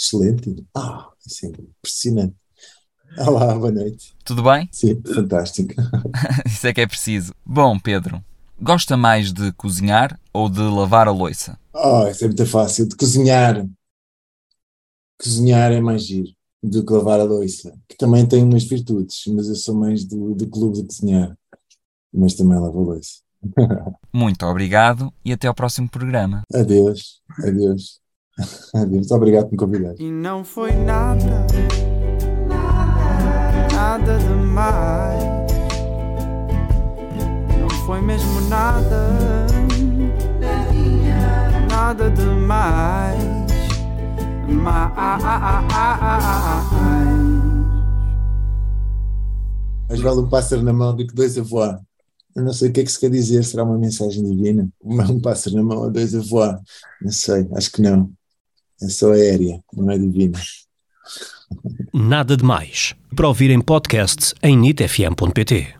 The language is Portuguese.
excelente. Ah, isso é impressionante. Olá, boa noite. Tudo bem? Sim, fantástico. Isso é que é preciso. Bom, Pedro, gosta mais de cozinhar ou de lavar a louça? Oh, isso é muito fácil. De cozinhar. Cozinhar é mais giro do que lavar a louça. Que também tem umas virtudes, mas eu sou mais do, do clube de cozinhar. Mas também lavo a louça. Muito obrigado e até ao próximo programa. Adeus, adeus. Muito obrigado por me convidar. E não foi nada, nada demais. Não foi mesmo nada, nada demais. Mais. Mais vale um pássaro na mão do que dois a voar. Eu não sei o que é que se quer dizer. Será uma mensagem divina? Um pássaro na mão ou dois a voar? Não sei, acho que não. É só aérea, não é divina. Nada de Mais. Para ouvir em podcast em nitfm.pt.